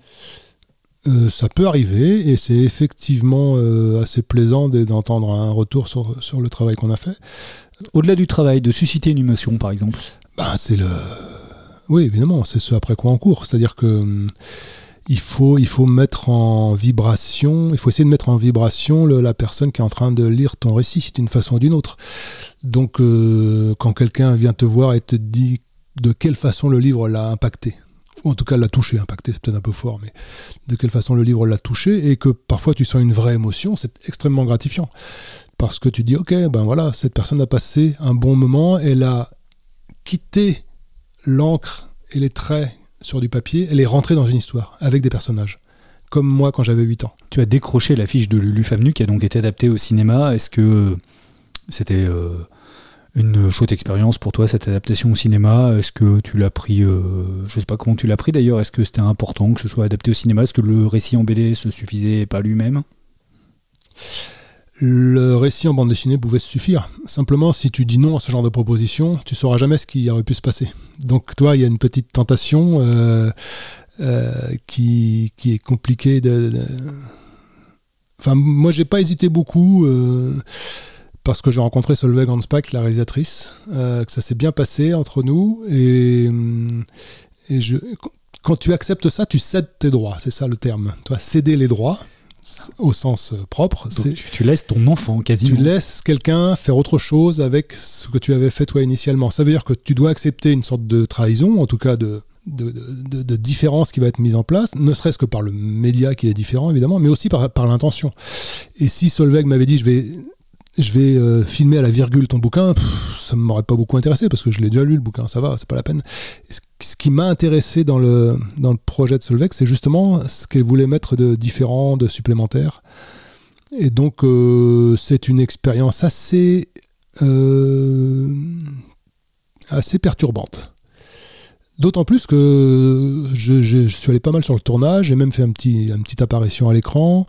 Euh, ça peut arriver et c'est effectivement euh, assez plaisant d'entendre un retour sur, sur le travail qu'on a fait. Au-delà du travail, de susciter une émotion par exemple bah, C'est le. Oui, évidemment, c'est ce après quoi on court. C'est-à-dire que. Hum, il faut, il faut mettre en vibration, il faut essayer de mettre en vibration la personne qui est en train de lire ton récit d'une façon ou d'une autre. Donc, euh, quand quelqu'un vient te voir et te dit de quelle façon le livre l'a impacté, ou en tout cas l'a touché, impacté, c'est peut-être un peu fort, mais de quelle façon le livre l'a touché, et que parfois tu sens une vraie émotion, c'est extrêmement gratifiant. Parce que tu dis, ok, ben voilà, cette personne a passé un bon moment, elle a quitté l'encre et les traits sur du papier, elle est rentrée dans une histoire, avec des personnages. Comme moi quand j'avais 8 ans. Tu as décroché l'affiche de Lulu Femme qui a donc été adaptée au cinéma. Est-ce que c'était euh, Une chouette expérience pour toi cette adaptation au cinéma. Est-ce que tu l'as pris, euh, je sais pas comment tu l'as pris d'ailleurs. Est-ce que c'était important que ce soit adapté au cinéma? Est-ce que le récit en BD se suffisait pas lui-même? Le récit en bande dessinée pouvait suffire. Simplement, si tu dis non à ce genre de proposition, tu sauras jamais ce qui aurait pu se passer. Donc, toi, il y a une petite tentation euh, euh, qui, est compliquée de, Enfin, moi, j'ai pas hésité beaucoup. Euh, parce que j'ai rencontré Solveig Hanspack, la réalisatrice, que ça s'est bien passé entre nous. Et, et je, quand tu acceptes ça, tu cèdes tes droits, c'est ça le terme. Toi, céder les droits, au sens euh, propre. tu, laisses ton enfant quasiment. Tu laisses quelqu'un faire autre chose avec ce que tu avais fait toi initialement. Ça veut dire que tu dois accepter une sorte de trahison, en tout cas de, de, différence qui va être mise en place, ne serait-ce que par le média qui est différent évidemment, mais aussi par, par l'intention. Et si Solveig m'avait dit je vais je vais euh, filmer à la virgule ton bouquin, ça ne m'aurait pas beaucoup intéressé parce que je l'ai déjà lu le bouquin, ça va, c'est pas la peine. Ce qui m'a intéressé dans le, dans le projet de Solveig, c'est justement ce qu'elle voulait mettre de différent, de supplémentaire. Et donc, euh, c'est une expérience assez, euh, assez perturbante. D'autant plus que je, suis allé pas mal sur le tournage, j'ai même fait un petit, une petite apparition à l'écran.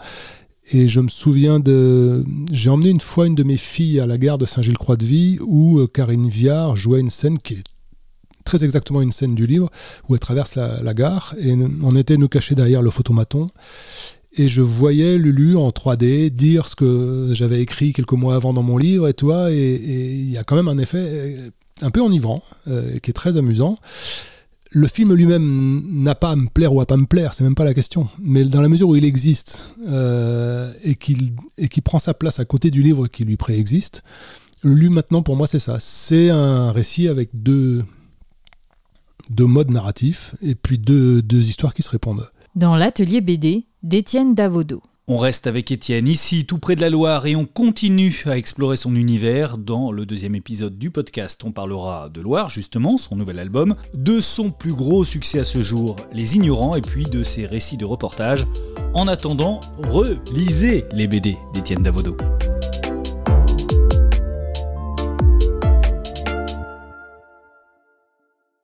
Et je me souviens de. J'ai emmené une fois une de mes filles à la gare de Saint-Gilles-Croix-de-Vie où euh, Karine Viard jouait une scène qui est très exactement une scène du livre où elle traverse la, gare et on était nous cachés derrière le photomaton. Et je voyais Lulu en 3D dire ce que j'avais écrit quelques mois avant dans mon livre et toi. Et il y a quand même un effet euh, un peu enivrant euh, qui est très amusant le film lui-même n'a pas à me plaire ou à pas me plaire, c'est même pas la question. Mais dans la mesure où il existe euh, et qu'il prend sa place à côté du livre qui lui préexiste, lui maintenant pour moi c'est ça. C'est un récit avec deux, deux modes narratifs et puis deux, deux histoires qui se répondent. Dans l'atelier BD d'Étienne Davodo. On reste avec Étienne ici, tout près de la Loire, et on continue à explorer son univers. Dans le deuxième épisode du podcast, on parlera de Loire, justement, son nouvel album, de son plus gros succès à ce jour, Les Ignorants, et puis de ses récits de reportage. En attendant, relisez les BD d'Étienne Davodo.